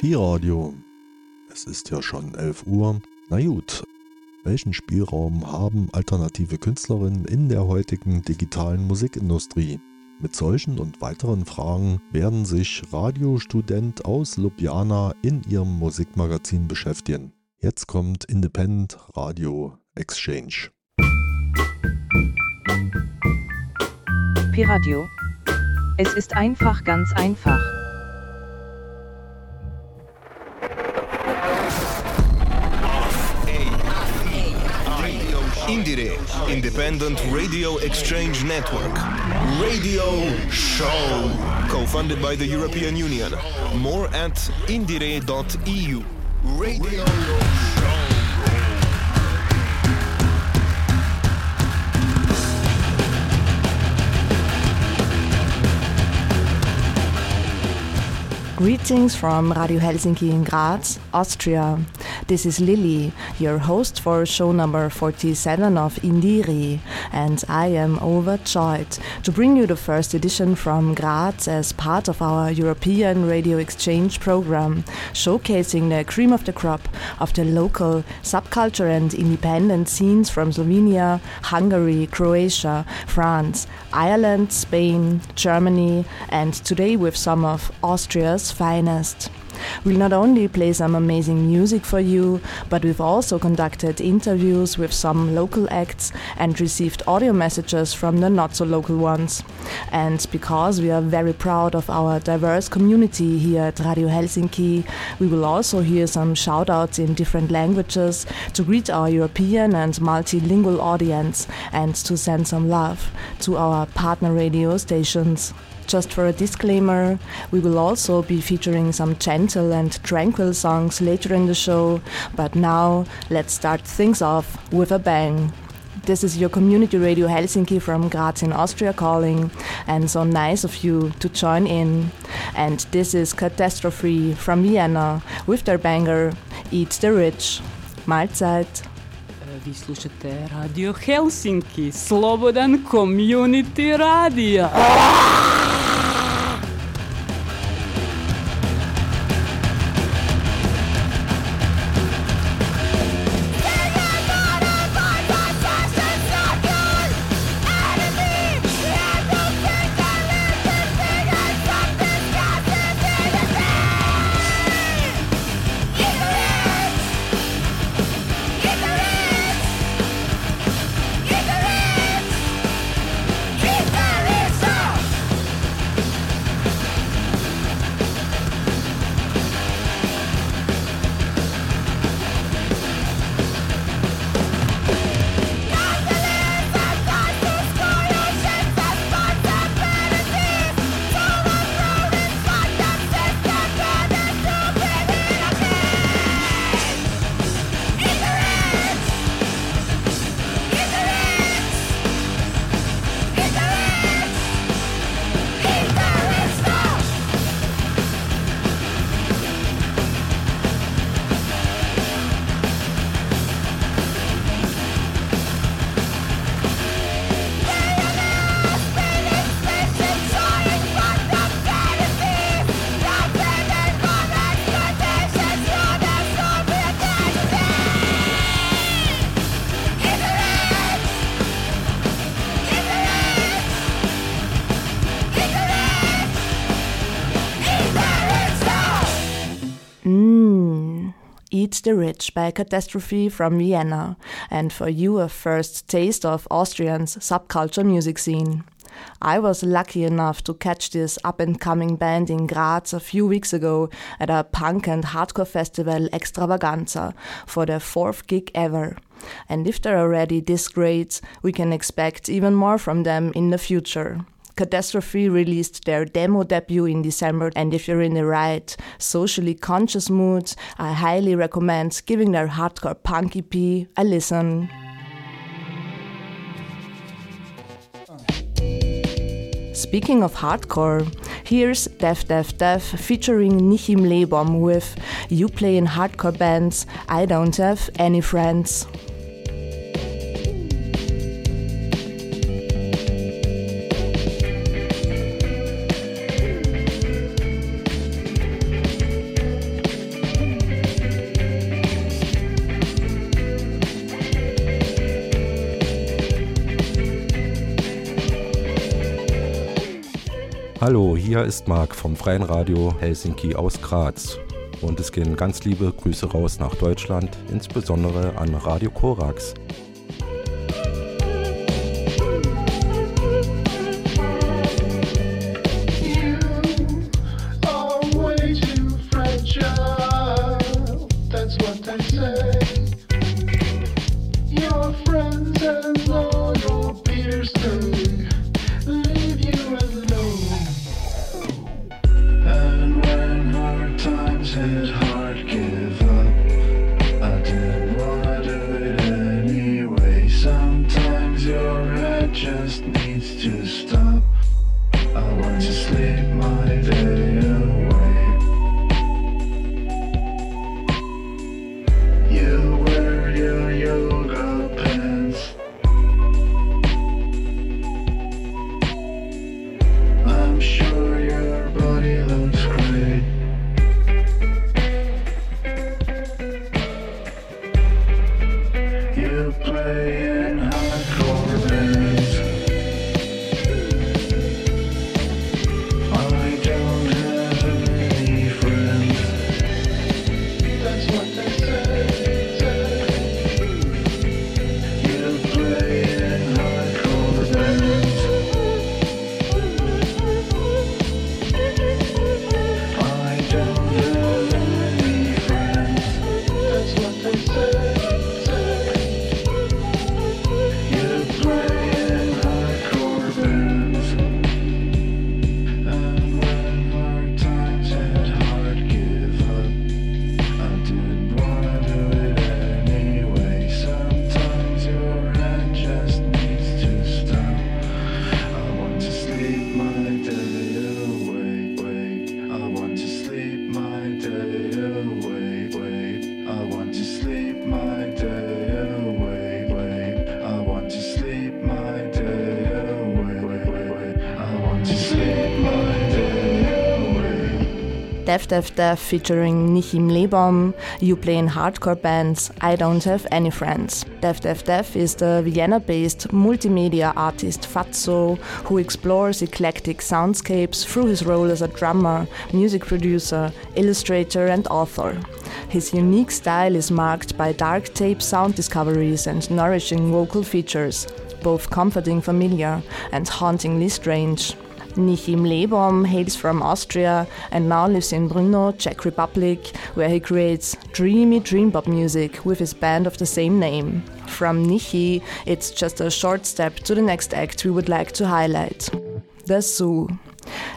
Pi-Radio. Es ist ja schon 11 Uhr. Na gut, welchen Spielraum haben alternative Künstlerinnen in der heutigen digitalen Musikindustrie? Mit solchen und weiteren Fragen werden sich Radiostudent aus Ljubljana in ihrem Musikmagazin beschäftigen. Jetzt kommt Independent Radio Exchange. Pi-Radio. Es ist einfach ganz einfach. Indire, Independent Radio Exchange Network. Radio Show. Co-funded by the European Union. More at indire.eu. Radio Show. Greetings from Radio Helsinki in Graz, Austria. This is Lily, your host for show number 47 of Indire, and I am overjoyed to bring you the first edition from Graz as part of our European Radio Exchange program, showcasing the cream of the crop of the local subculture and independent scenes from Slovenia, Hungary, Croatia, France, Ireland, Spain, Germany, and today with some of Austria's finest. We'll not only play some amazing music for you, but we've also conducted interviews with some local acts and received audio messages from the not so local ones. And because we are very proud of our diverse community here at Radio Helsinki, we will also hear some shout outs in different languages to greet our European and multilingual audience and to send some love to our partner radio stations. Just for a disclaimer, we will also be featuring some gentle and tranquil songs later in the show, but now let's start things off with a bang. This is your community radio Helsinki from Graz in Austria calling, and so nice of you to join in. And this is Catastrophe from Vienna with their banger Eat the Rich. Mahlzeit. Vi slušate Radio Helsinki, slobodan community radio. The Rich by a Catastrophe from Vienna, and for you a first taste of Austrian's subculture music scene. I was lucky enough to catch this up and coming band in Graz a few weeks ago at a punk and hardcore festival Extravaganza for their fourth gig ever. And if they're already this great, we can expect even more from them in the future. Catastrophe released their demo debut in December, and if you're in the right, socially conscious mood, I highly recommend giving their hardcore punk EP a listen. Speaking of hardcore, here's Def Def Def featuring Nichim Lebom with You Play in Hardcore Bands, I Don't Have Any Friends. Hier ist Marc vom Freien Radio Helsinki aus Graz. Und es gehen ganz liebe Grüße raus nach Deutschland, insbesondere an Radio Korax. Deaf Deaf Deaf featuring Nichim Lebom, you play in hardcore bands, I Don't Have Any Friends. Deaf Deaf Deaf is the Vienna-based multimedia artist Fatso, who explores eclectic soundscapes through his role as a drummer, music producer, illustrator and author. His unique style is marked by dark tape sound discoveries and nourishing vocal features, both comforting familiar and hauntingly strange. Nichim Lebom hails from Austria and now lives in Brno, Czech Republic, where he creates dreamy dream pop music with his band of the same name. From Nichi, it's just a short step to the next act we would like to highlight The Zoo.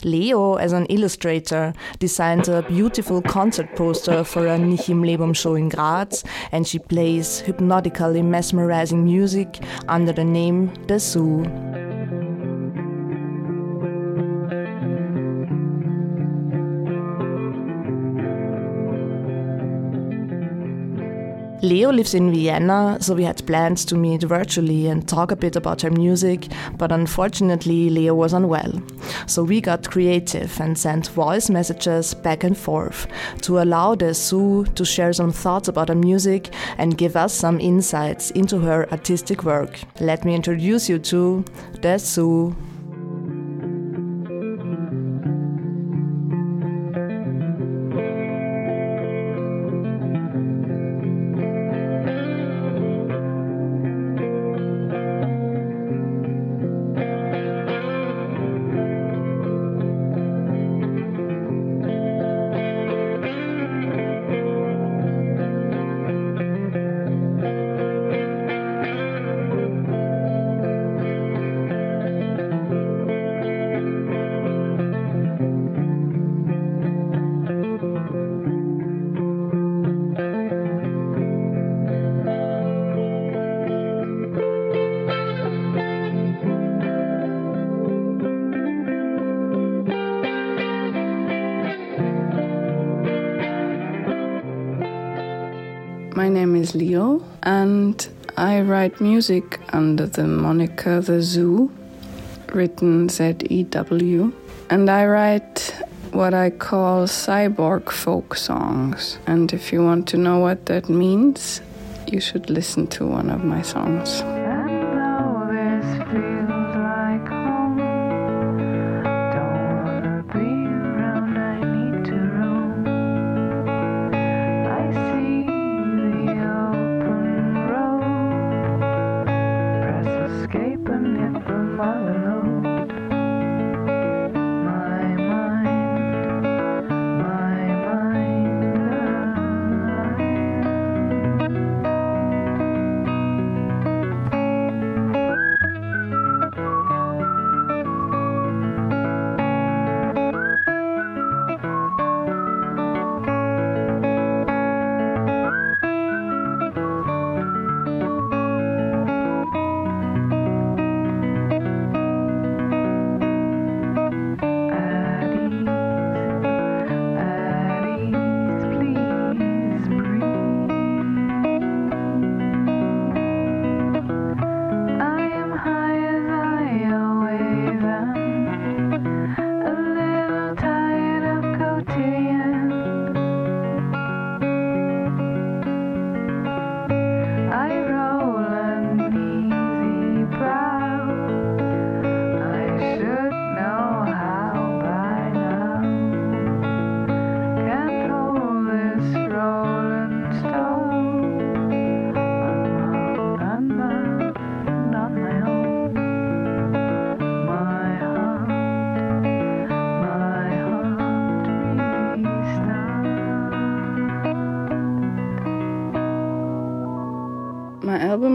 Leo, as an illustrator, designed a beautiful concert poster for a Nichim Lebom show in Graz, and she plays hypnotically mesmerizing music under the name The Zoo. Leo lives in Vienna, so we had plans to meet virtually and talk a bit about her music, but unfortunately, Leo was unwell. So we got creative and sent voice messages back and forth to allow the Zoo to share some thoughts about her music and give us some insights into her artistic work. Let me introduce you to the Zoo. I write music under the moniker The Zoo, written Z E W. And I write what I call cyborg folk songs. And if you want to know what that means, you should listen to one of my songs.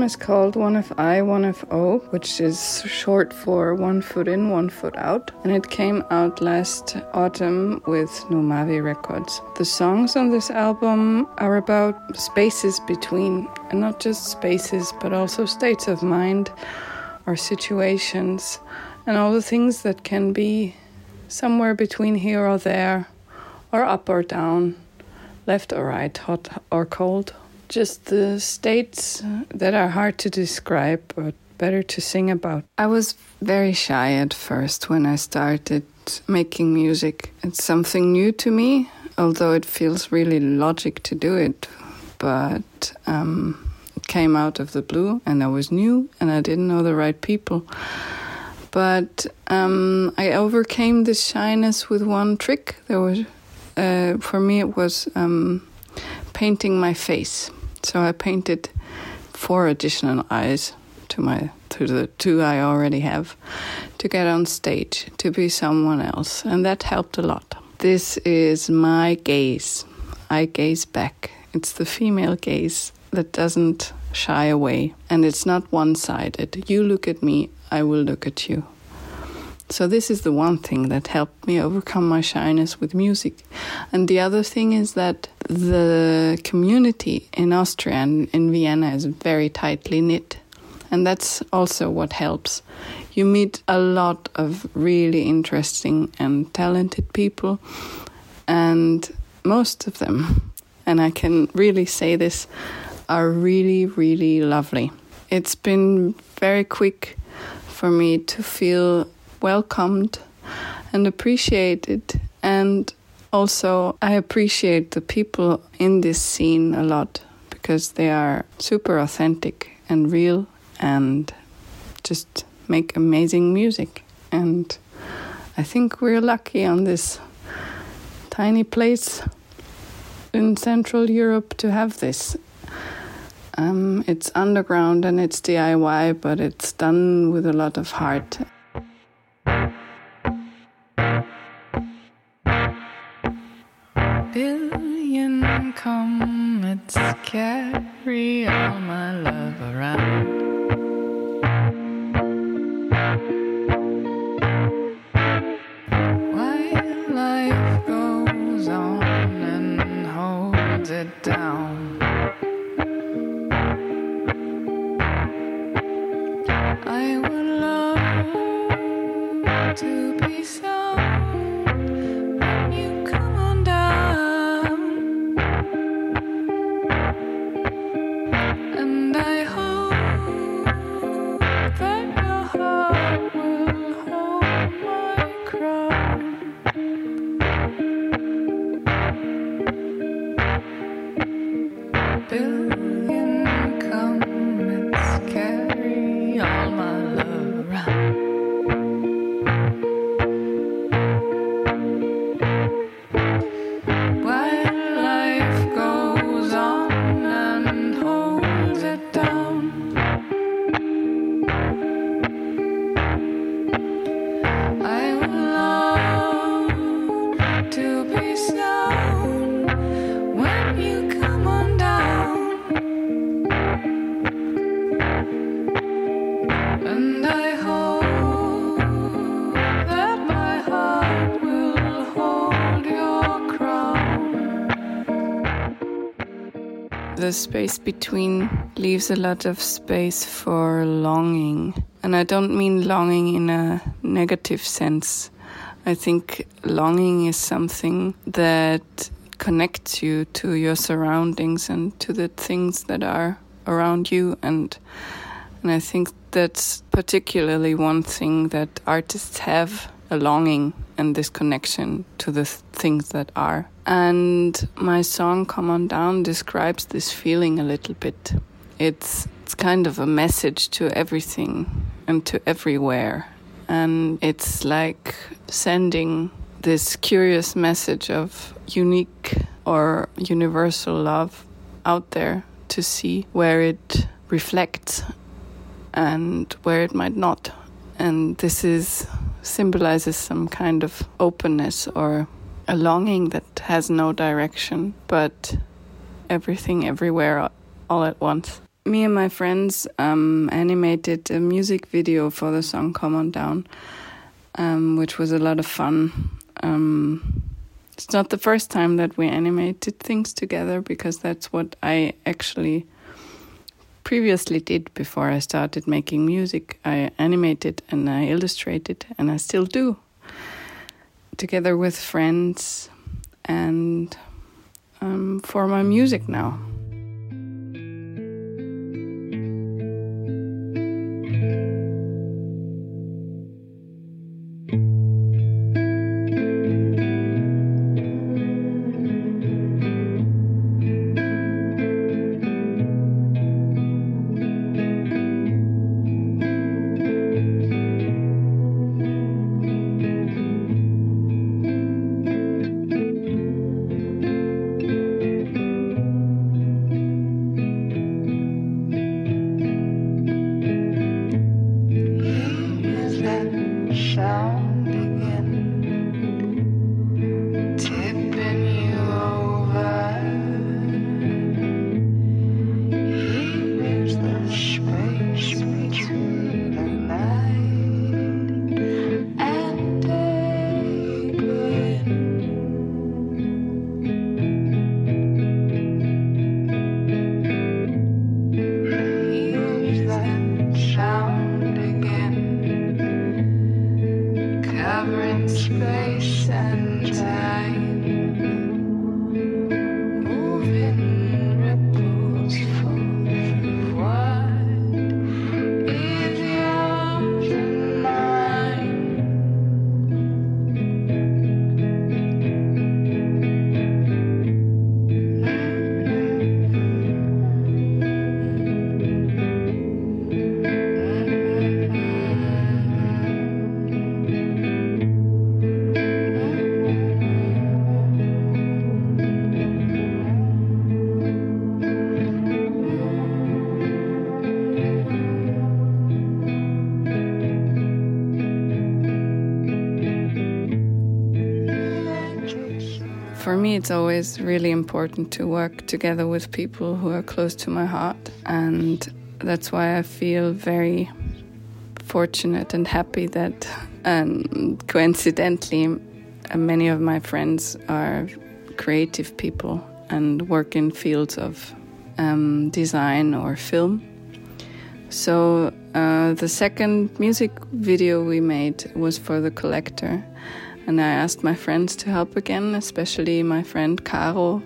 Is called One of I, One of O, which is short for One Foot In, One Foot Out, and it came out last autumn with Numavi Records. The songs on this album are about spaces between, and not just spaces, but also states of mind or situations, and all the things that can be somewhere between here or there, or up or down, left or right, hot or cold just the states that are hard to describe, but better to sing about. I was very shy at first when I started making music. It's something new to me, although it feels really logic to do it. But um, it came out of the blue, and I was new, and I didn't know the right people. But um, I overcame this shyness with one trick. There was, uh, for me, it was um, painting my face so I painted four additional eyes to my to the two I already have to get on stage to be someone else, and that helped a lot. This is my gaze. I gaze back. It's the female gaze that doesn't shy away, and it's not one sided. You look at me, I will look at you. So, this is the one thing that helped me overcome my shyness with music. And the other thing is that the community in Austria and in Vienna is very tightly knit. And that's also what helps. You meet a lot of really interesting and talented people, and most of them, and I can really say this, are really, really lovely. It's been very quick for me to feel welcomed and appreciated. And also, I appreciate the people in this scene a lot because they are super authentic and real and just make amazing music. And I think we're lucky on this tiny place in Central Europe to have this. Um, it's underground and it's DIY, but it's done with a lot of heart. Billion comets carry all my love around. While life goes on and holds it down. I space between leaves a lot of space for longing. And I don't mean longing in a negative sense. I think longing is something that connects you to your surroundings and to the things that are around you and and I think that's particularly one thing that artists have a longing and this connection to the th- things that are. And my song Come On Down describes this feeling a little bit. It's it's kind of a message to everything and to everywhere. And it's like sending this curious message of unique or universal love out there to see where it reflects and where it might not. And this is symbolizes some kind of openness or a longing that has no direction, but everything everywhere all at once. me and my friends um, animated a music video for the song Come On Down, um, which was a lot of fun. Um, it's not the first time that we animated things together because that's what I actually previously did before I started making music. I animated and I illustrated, and I still do, together with friends and um, for my music now. Me, it's always really important to work together with people who are close to my heart. And that's why I feel very fortunate and happy that, um, coincidentally, uh, many of my friends are creative people and work in fields of um, design or film. So uh, the second music video we made was for the collector, and I asked my friends to help again, especially my friend Caro,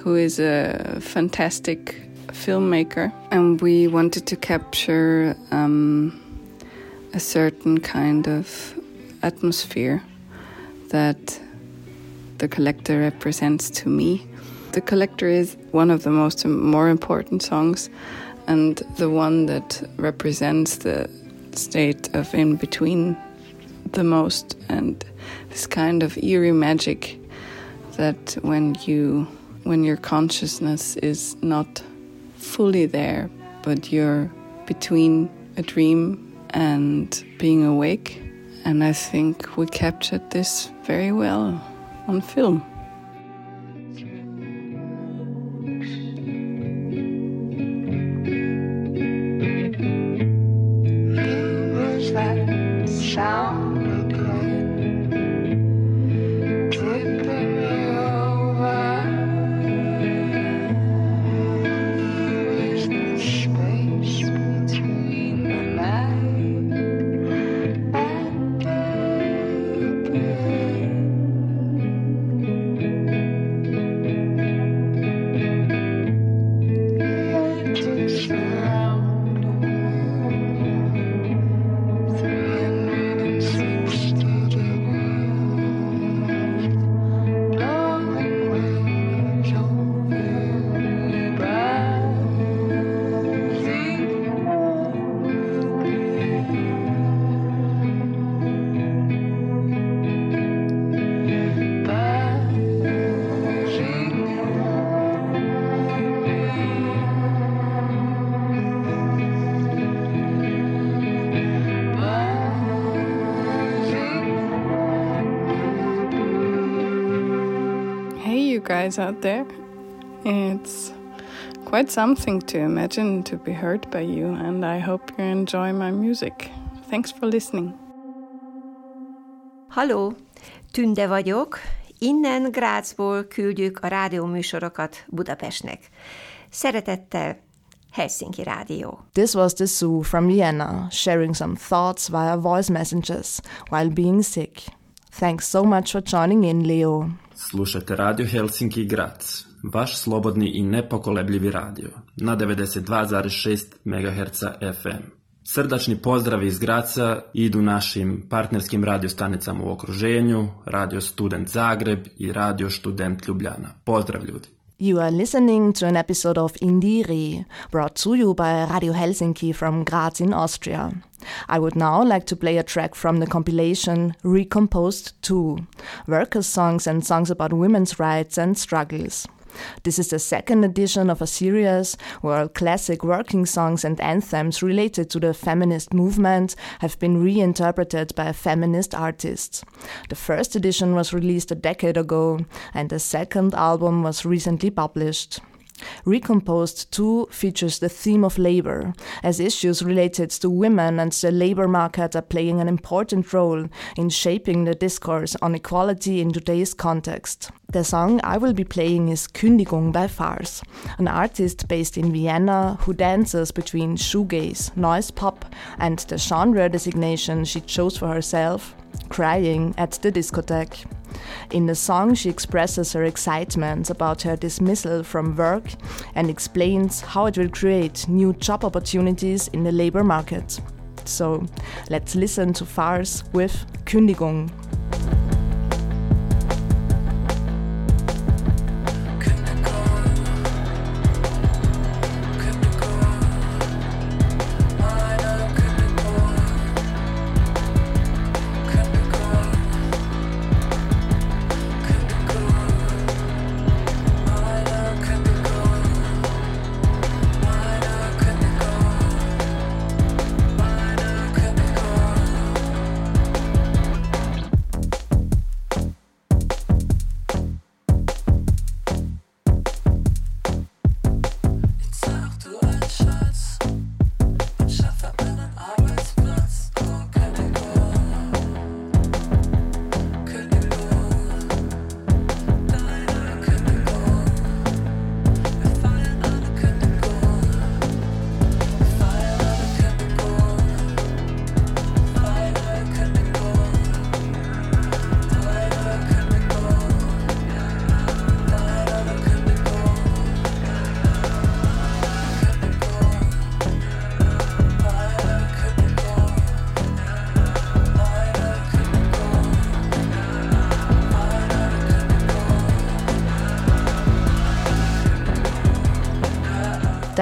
who is a fantastic filmmaker, and we wanted to capture um, a certain kind of atmosphere that the collector represents to me. The collector is one of the most more important songs and the one that represents the state of in between the most and this kind of eerie magic that when you when your consciousness is not fully there but you're between a dream and being awake and i think we captured this very well on film guys out there. It's quite something to imagine to be heard by you, and I hope you enjoy my music. Thanks for listening. Halló, Tünde vagyok. Innen Grácsból küldjük a rádióműsorokat Budapestnek. Szeretettel, Helsinki Rádió. This was the Zoo from Vienna, sharing some thoughts via voice messengers while being sick. Thanks so much for joining in, Leo. Slušate Radio Helsinki Grac, vaš slobodni i nepokolebljivi radio na 92,6 MHz FM. Srdačni pozdravi iz Graca idu našim partnerskim radiostanicama u okruženju, Radio Student Zagreb i Radio Student Ljubljana. Pozdrav ljudi! You are listening to an episode of Indire, brought to you by Radio Helsinki from Graz in Austria. I would now like to play a track from the compilation Recomposed 2 Workers' Songs and Songs about Women's Rights and Struggles. This is the second edition of a series where classic working songs and anthems related to the feminist movement have been reinterpreted by a feminist artists. The first edition was released a decade ago, and the second album was recently published. Recomposed 2 features the theme of labor, as issues related to women and the labor market are playing an important role in shaping the discourse on equality in today's context. The song I will be playing is Kündigung by Farce, an artist based in Vienna who dances between shoegaze, noise pop, and the genre designation she chose for herself, crying at the discotheque. In the song, she expresses her excitement about her dismissal from work and explains how it will create new job opportunities in the labor market. So, let's listen to Farce with Kündigung.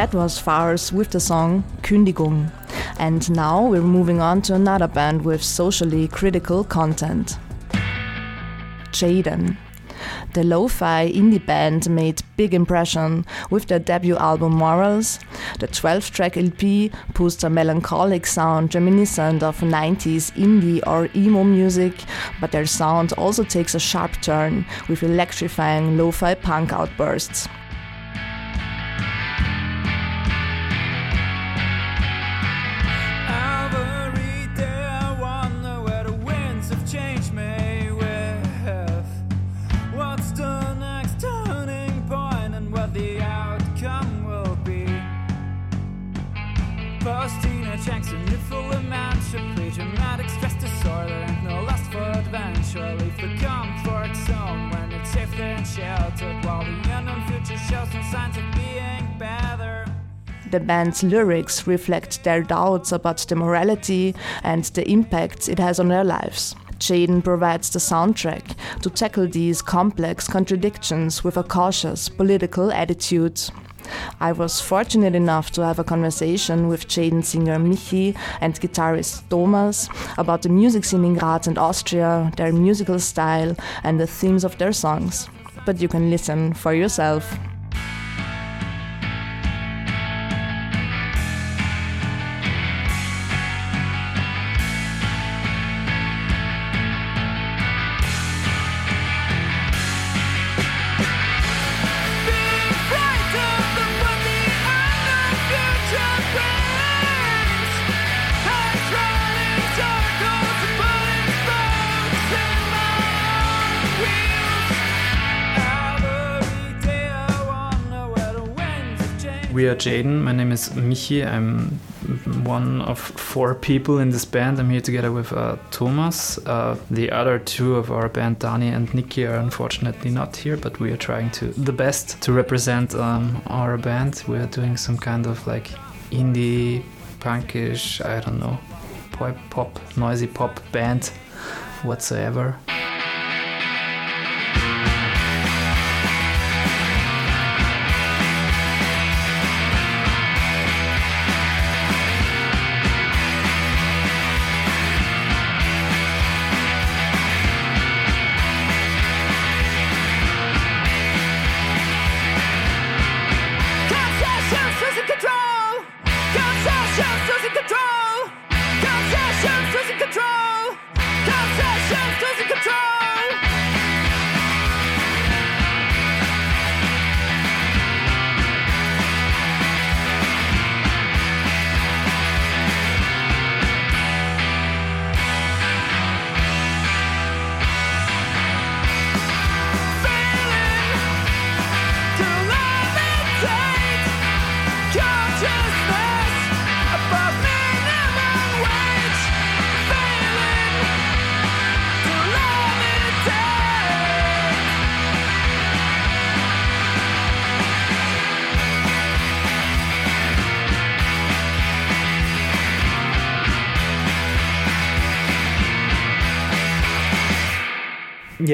That was Farce with the song Kündigung. And now we're moving on to another band with socially critical content. Jaden. The lo-fi indie band made big impression with their debut album Morals. The 12-track LP pushed a melancholic sound reminiscent of 90s indie or emo music, but their sound also takes a sharp turn with electrifying lo-fi punk outbursts. The band's lyrics reflect their doubts about the morality and the impacts it has on their lives. Jaden provides the soundtrack to tackle these complex contradictions with a cautious political attitude. I was fortunate enough to have a conversation with Jaden singer Michi and guitarist Thomas about the music scene in Graz and Austria, their musical style, and the themes of their songs. But you can listen for yourself. Are Jaden. My name is Michi. I'm one of four people in this band. I'm here together with uh, Thomas. Uh, the other two of our band, Dani and Nikki, are unfortunately not here, but we are trying to the best to represent um, our band. We are doing some kind of like indie, punkish, I don't know, pop, pop noisy pop band whatsoever.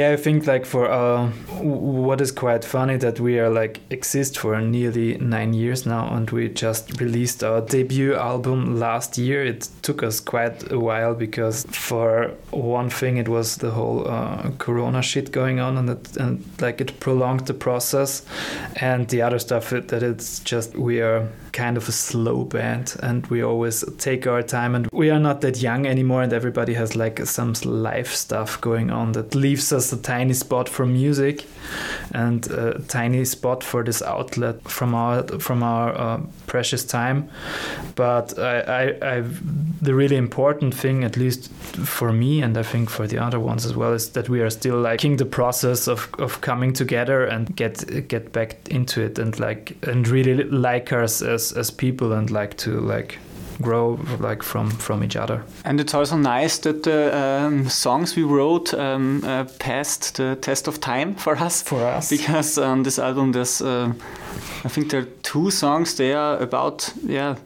Yeah, I think like for uh, what is quite funny that we are like exist for nearly nine years now, and we just released our debut album last year. It took us quite a while because for one thing it was the whole uh, Corona shit going on, and it, and like it prolonged the process, and the other stuff that it's just we are kind of a slow band and we always take our time and we are not that young anymore and everybody has like some life stuff going on that leaves us a tiny spot for music and a tiny spot for this outlet from our from our uh, precious time. But I, I, I the really important thing at least for me and I think for the other ones as well is that we are still liking the process of, of coming together and get get back into it and like and really like us as, as people and like to like grow like from from each other And it's also nice that the um, songs we wrote um, uh, passed the test of time for us. For us. Because on this album, there's, uh, I think there are two songs they are about, yeah,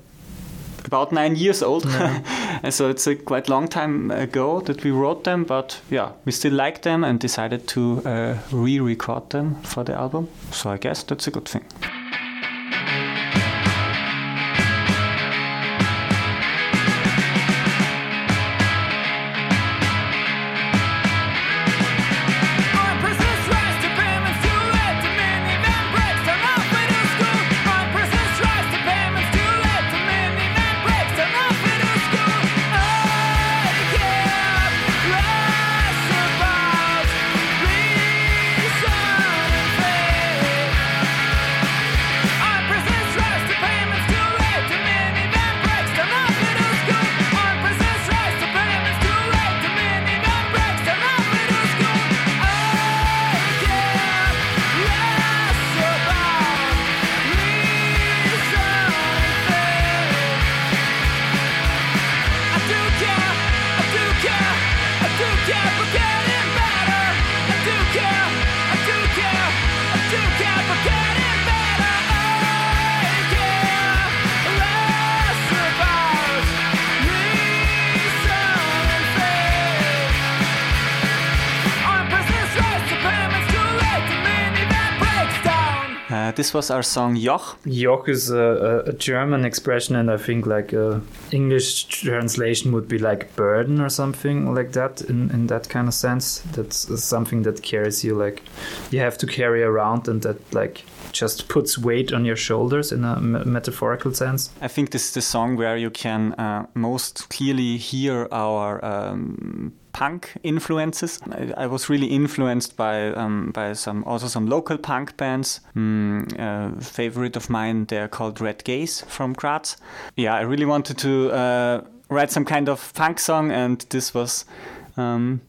about nine years old. and so it's a quite long time ago that we wrote them, but yeah, we still like them and decided to uh, re record them for the album. So I guess that's a good thing. This was our song Joch. Joch is a, a, German expression, and I think like English translation would be like burden or something like that. In in that kind of sense, that's something that carries you like you have to carry around, and that like just puts weight on your shoulders in a metaphorical sense. I think this is the song where you can uh, most clearly hear our um, punk influences. I, I was really influenced by um, by some also some local punk bands. Mm, favorite of mine, they're called Red Gaze from Graz. Yeah, I really wanted to uh, write some kind of punk song, and this was um,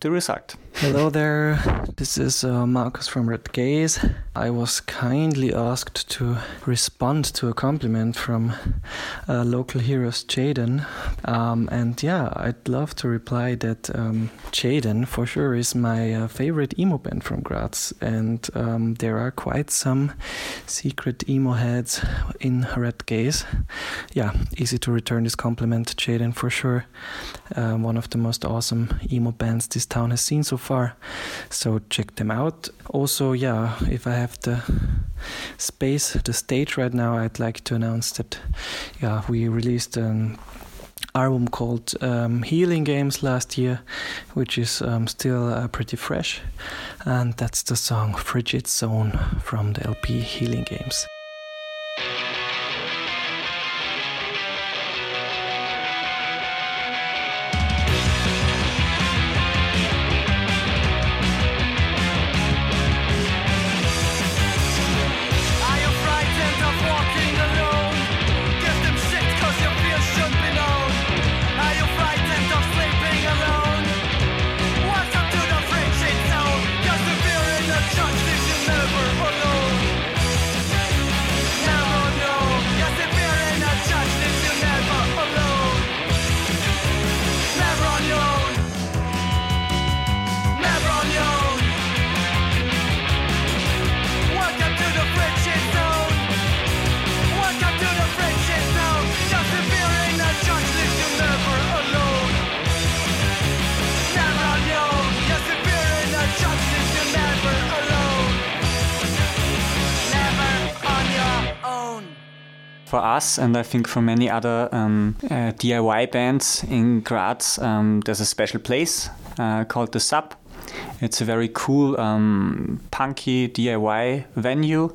the result. Hello there, this is uh, Marcus from Red Gaze. I was kindly asked to respond to a compliment from uh, local heroes Jaden. Um, and yeah, I'd love to reply that um, Jaden for sure is my uh, favorite emo band from Graz. And um, there are quite some secret emo heads in Red Gaze. Yeah, easy to return this compliment, Jaden, for sure. Um, one of the most awesome emo bands this town has seen so far. So check them out. Also, yeah, if I have the space, the stage right now, I'd like to announce that, yeah, we released an album called um, Healing Games last year, which is um, still uh, pretty fresh, and that's the song Frigid Zone from the LP Healing Games. For us, and I think for many other um, uh, DIY bands in Graz, um, there's a special place uh, called the Sub. It's a very cool, um, punky DIY venue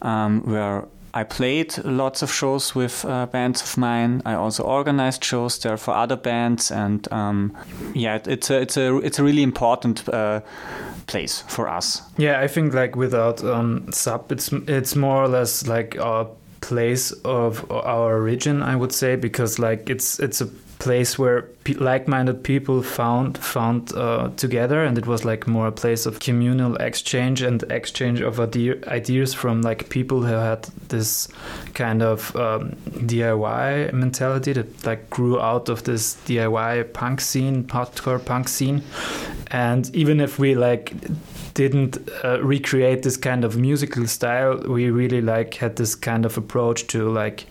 um, where I played lots of shows with uh, bands of mine. I also organized shows there for other bands, and um, yeah, it- it's a it's a it's a really important uh, place for us. Yeah, I think like without um, sub, it's it's more or less like a place of our origin, I would say, because like it's it's a place where pe- like-minded people found found uh, together, and it was like more a place of communal exchange and exchange of ide- ideas from like people who had this kind of um, DIY mentality that like grew out of this DIY punk scene, hardcore punk scene, and even if we like didn't uh, recreate this kind of musical style. We really like had this kind of approach to like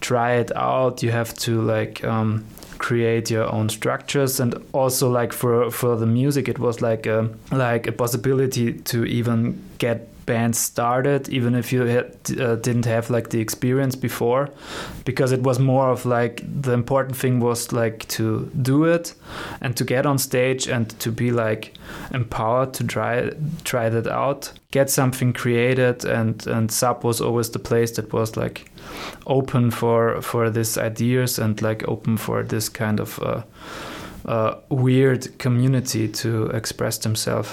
try it out. You have to like um create your own structures. And also like for for the music it was like a like a possibility to even get bands started even if you had, uh, didn't have like the experience before because it was more of like the important thing was like to do it and to get on stage and to be like empowered to try try that out get something created and and sub was always the place that was like open for for these ideas and like open for this kind of uh, uh, weird community to express themselves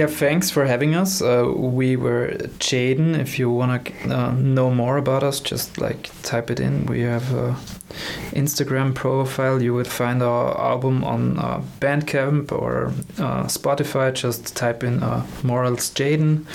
yeah, thanks for having us. Uh, we were Jaden. If you want to uh, know more about us, just like type it in. We have a Instagram profile. You would find our album on uh, Bandcamp or uh, Spotify. Just type in uh, Morals Jaden.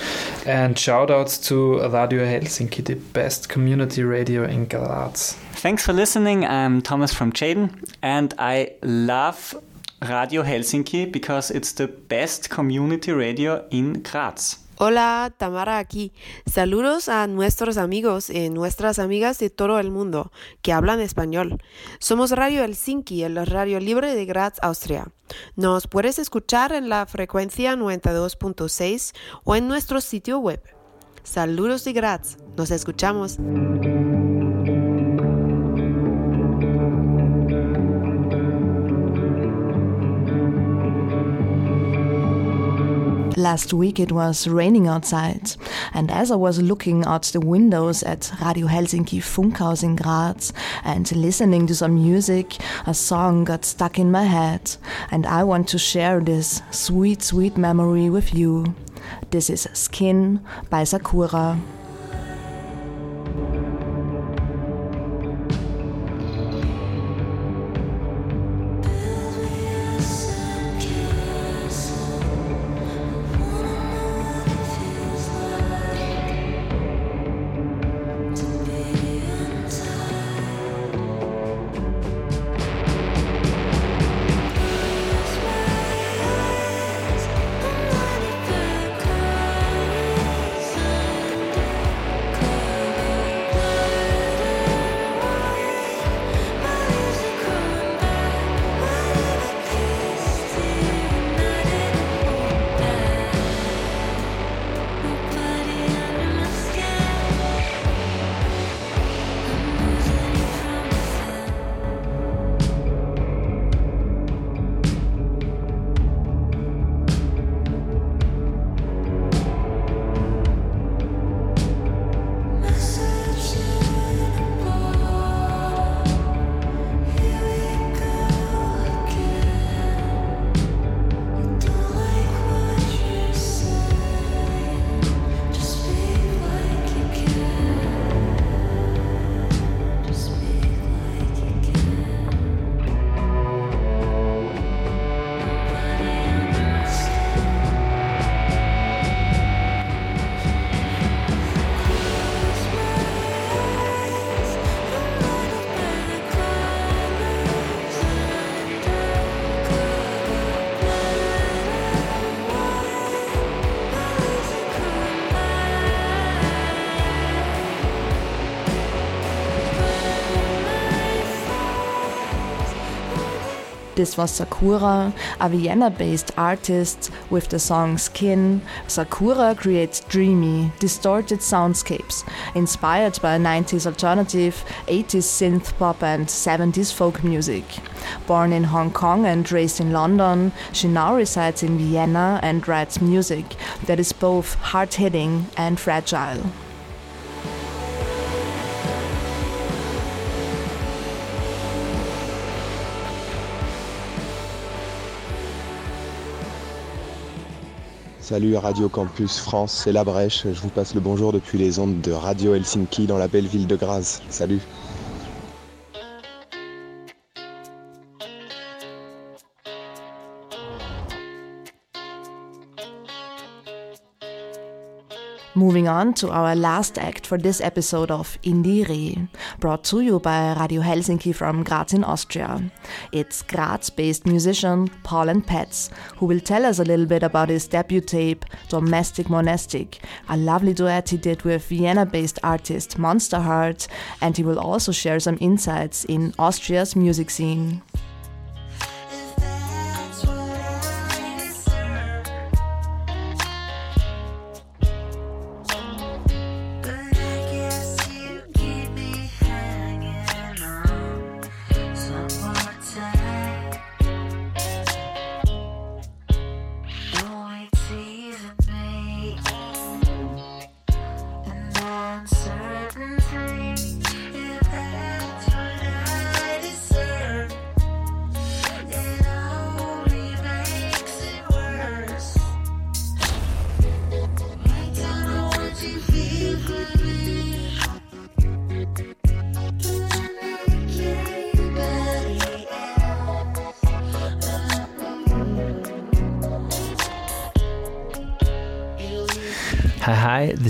And shout outs to Radio Helsinki, the best community radio in Graz. Thanks for listening. I'm Thomas from Jaden, and I love Radio Helsinki because it's the best community radio in Graz. Hola, Tamara aquí. Saludos a nuestros amigos y nuestras amigas de todo el mundo que hablan español. Somos Radio Helsinki, el radio libre de Graz, Austria. Nos puedes escuchar en la frecuencia 92.6 o en nuestro sitio web. Saludos de Graz. Nos escuchamos. Last week it was raining outside, and as I was looking out the windows at Radio Helsinki Funkhaus in Graz and listening to some music, a song got stuck in my head, and I want to share this sweet, sweet memory with you. This is Skin by Sakura. This was Sakura, a Vienna based artist with the song Skin. Sakura creates dreamy, distorted soundscapes inspired by 90s alternative, 80s synth pop, and 70s folk music. Born in Hong Kong and raised in London, she now resides in Vienna and writes music that is both hard hitting and fragile. Salut Radio Campus France, c'est La Brèche. Je vous passe le bonjour depuis les ondes de Radio Helsinki dans la belle ville de Graz. Salut. Moving on to our last act for this episode of Indire, brought to you by Radio Helsinki from Graz in Austria. It's Graz based musician Paul and Pets, who will tell us a little bit about his debut tape, Domestic Monastic, a lovely duet he did with Vienna based artist Monster Heart, and he will also share some insights in Austria's music scene.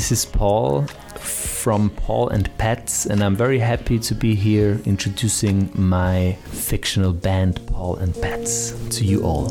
This is Paul from Paul and Pets, and I'm very happy to be here introducing my fictional band Paul and Pets to you all.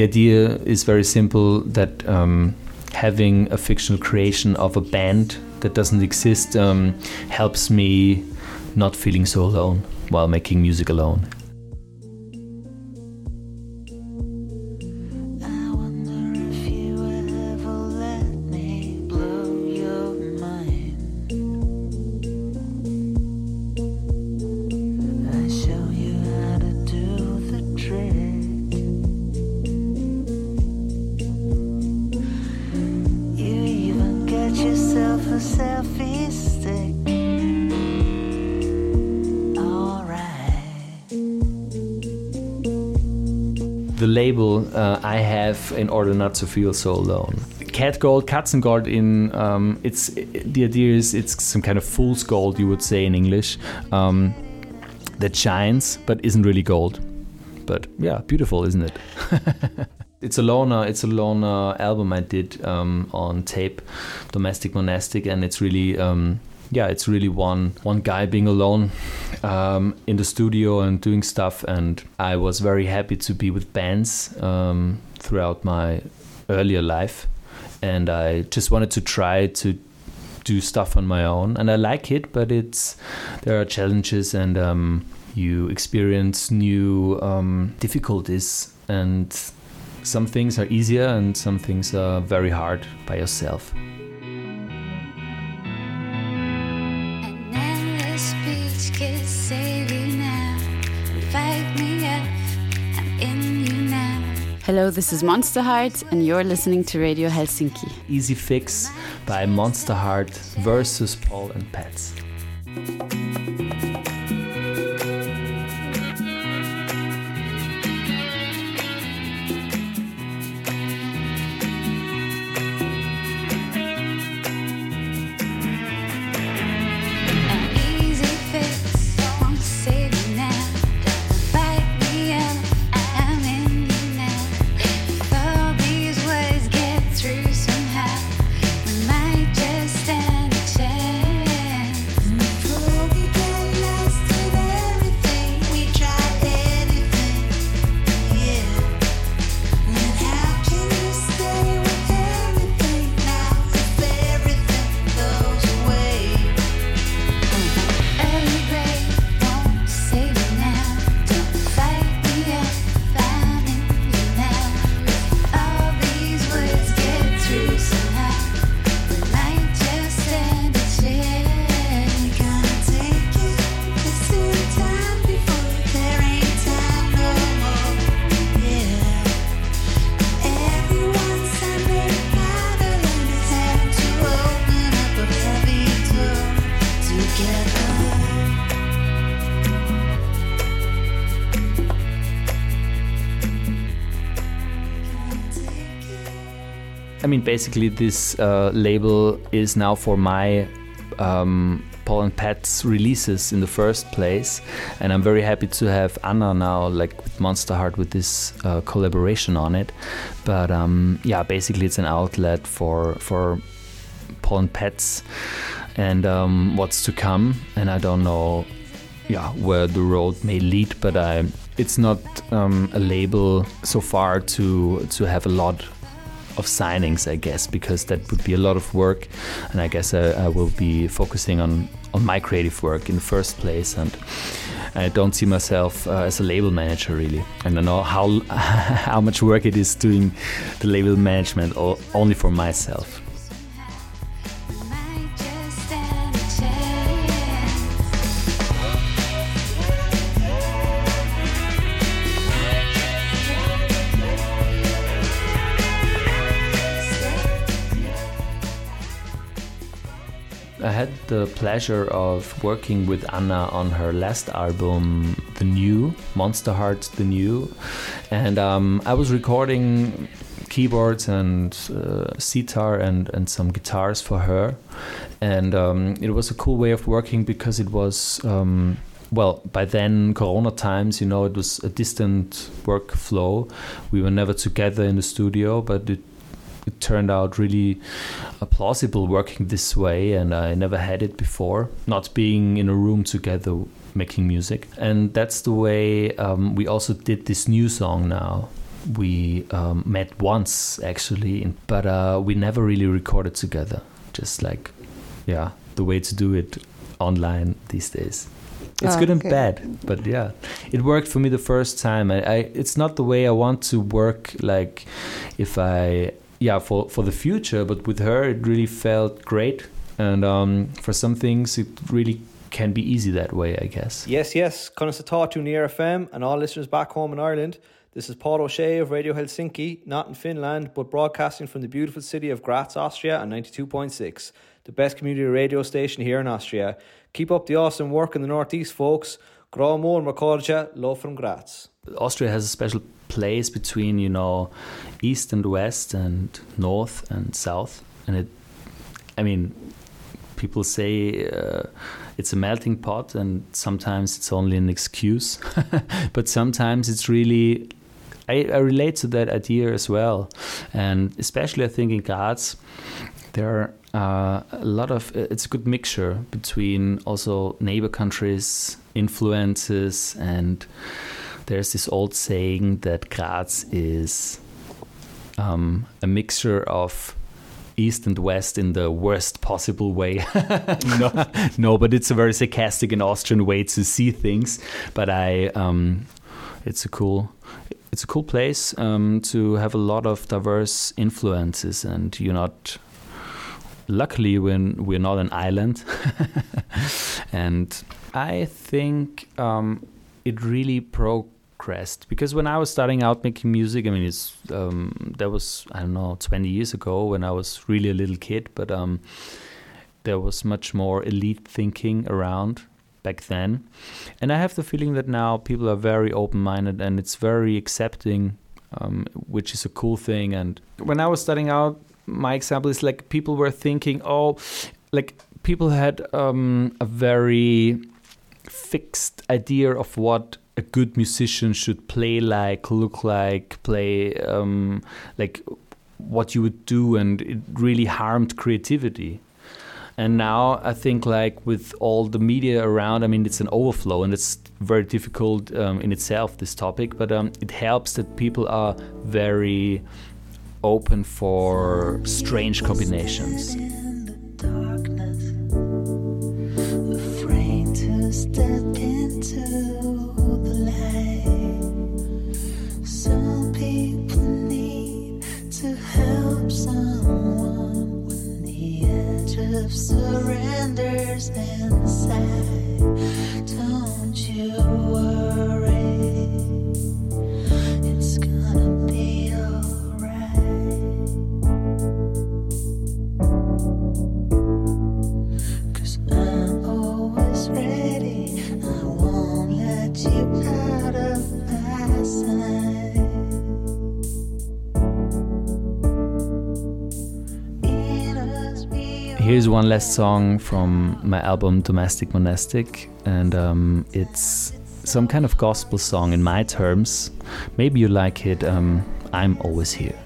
The idea is very simple that um, having a fictional creation of a band that doesn't exist um, helps me not feeling so alone while making music alone. In order not to feel so alone. Cat gold, Katzengold in um, it's the idea is it's some kind of fool's gold you would say in English um, that shines but isn't really gold. But yeah, beautiful, isn't it? it's a loner. It's a loner album I did um, on tape, Domestic Monastic, and it's really um, yeah, it's really one one guy being alone um, in the studio and doing stuff. And I was very happy to be with bands um, throughout my earlier life, and I just wanted to try to do stuff on my own. And I like it, but it's there are challenges and um, you experience new um, difficulties and some things are easier and some things are very hard by yourself. This is Monster Heart, and you're listening to Radio Helsinki. Easy Fix by Monster Heart versus Paul and Pets. Mean, basically, this uh, label is now for my um, Paul and Pets releases in the first place, and I'm very happy to have Anna now, like with Monster Heart, with this uh, collaboration on it. But um, yeah, basically, it's an outlet for for Paul and Pets and um, what's to come. And I don't know, yeah, where the road may lead, but I, it's not um, a label so far to to have a lot of signings, I guess, because that would be a lot of work, and I guess I, I will be focusing on on my creative work in the first place, and I don't see myself uh, as a label manager really. And I know how how much work it is doing the label management o- only for myself. The pleasure of working with Anna on her last album, The New, Monster Heart The New. And um, I was recording keyboards and uh, sitar and, and some guitars for her. And um, it was a cool way of working because it was. Um, well, by then, Corona times, you know, it was a distant workflow. We were never together in the studio, but it it turned out really uh, plausible working this way, and I never had it before. Not being in a room together making music, and that's the way um, we also did this new song now. We um, met once actually, but uh, we never really recorded together. Just like, yeah, the way to do it online these days. It's Ah, good and okay. bad, but yeah, it worked for me the first time. I, I it's not the way I want to work. Like, if I yeah for for the future, but with her it really felt great. And um, for some things, it really can be easy that way, I guess. Yes, yes. Conus Tatu Near FM and all listeners back home in Ireland. This is Paul O'Shea of Radio Helsinki, not in Finland, but broadcasting from the beautiful city of Graz, Austria on 92.6, the best community radio station here in Austria. Keep up the awesome work in the northeast, folks. Gramo and Makorja, love from Graz. Austria has a special place between you know east and west and north and south, and it. I mean, people say uh, it's a melting pot, and sometimes it's only an excuse, but sometimes it's really. I, I relate to that idea as well, and especially I think in Graz, there are uh, a lot of. It's a good mixture between also neighbor countries, influences, and there's this old saying that Graz is um, a mixture of east and west in the worst possible way. no, no, but it's a very sarcastic and Austrian way to see things. But I, um, it's a cool, it's a cool place um, to have a lot of diverse influences, and you're not. Luckily, when we're not an island, and I think um, it really progressed. Because when I was starting out making music, I mean, it's um, that was I don't know, 20 years ago when I was really a little kid, but um, there was much more elite thinking around back then, and I have the feeling that now people are very open-minded and it's very accepting, um, which is a cool thing. And when I was starting out, my example is like people were thinking, oh, like people had um, a very fixed idea of what a good musician should play like, look like, play um, like what you would do, and it really harmed creativity. And now I think like with all the media around, I mean it's an overflow, and it's very difficult um, in itself this topic. But um, it helps that people are very open for strange combinations. One last song from my album Domestic Monastic, and um, it's some kind of gospel song in my terms. Maybe you like it. Um, I'm always here.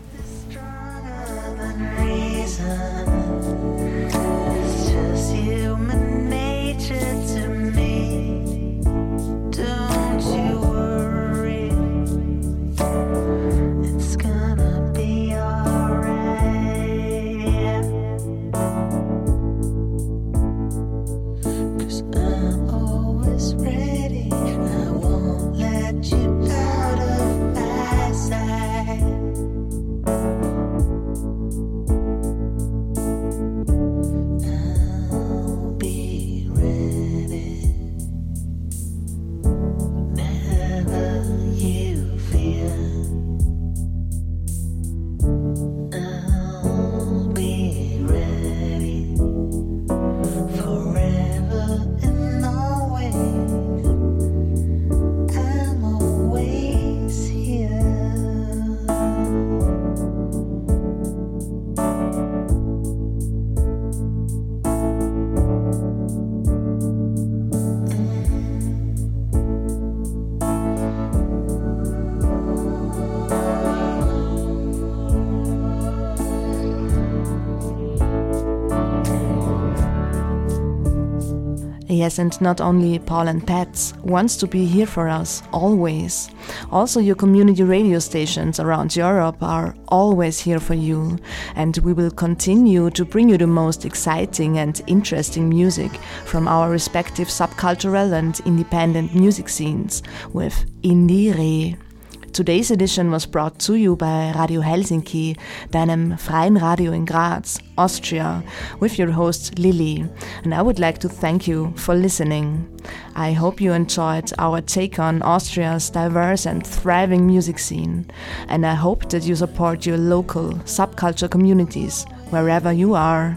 Yes, and not only Paul and Pets wants to be here for us, always. Also, your community radio stations around Europe are always here for you, and we will continue to bring you the most exciting and interesting music from our respective subcultural and independent music scenes with Indire. Today's edition was brought to you by Radio Helsinki, deinem freien Radio in Graz, Austria, with your host Lily. And I would like to thank you for listening. I hope you enjoyed our take on Austria's diverse and thriving music scene. And I hope that you support your local subculture communities wherever you are.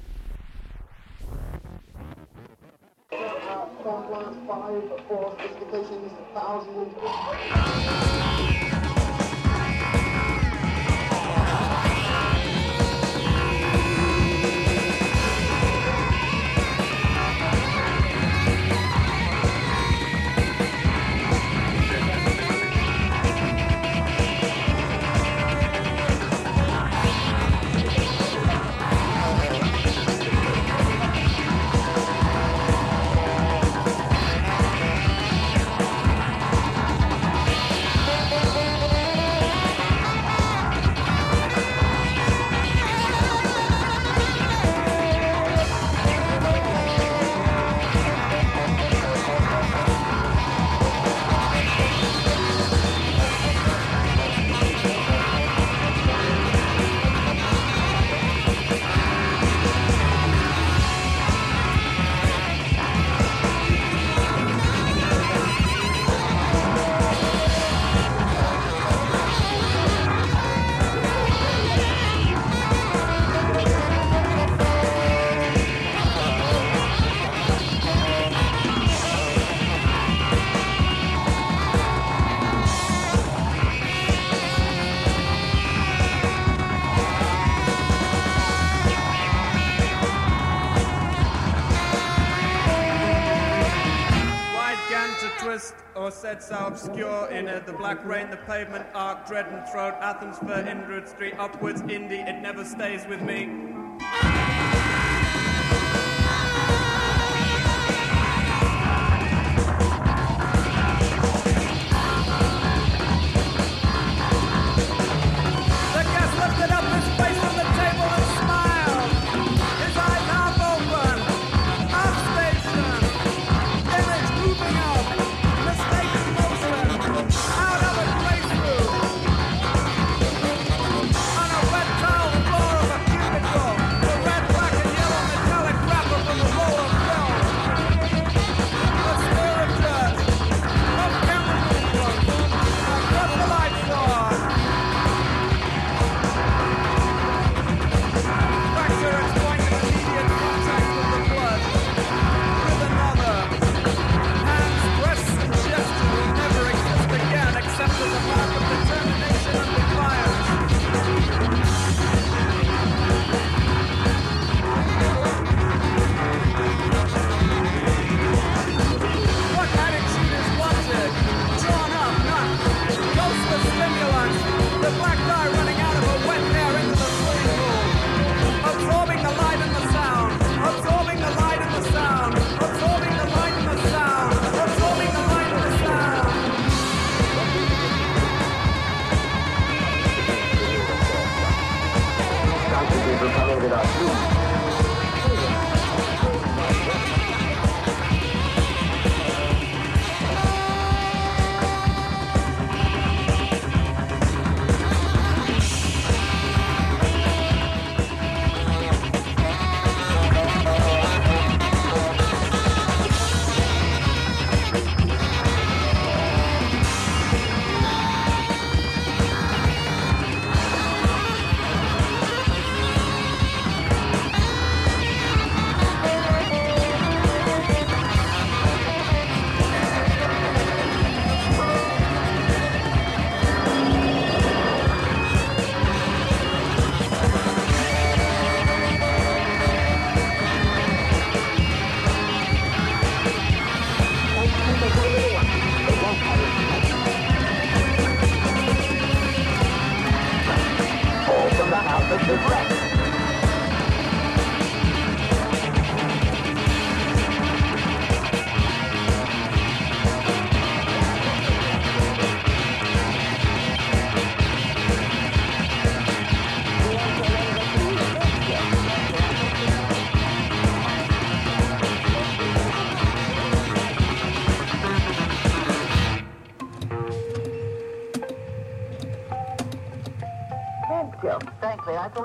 obscure in it. The black rain, the pavement arc, dread and throat, Athens for Indrid Street, upwards, Indy, it never stays with me.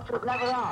좋나 그냥.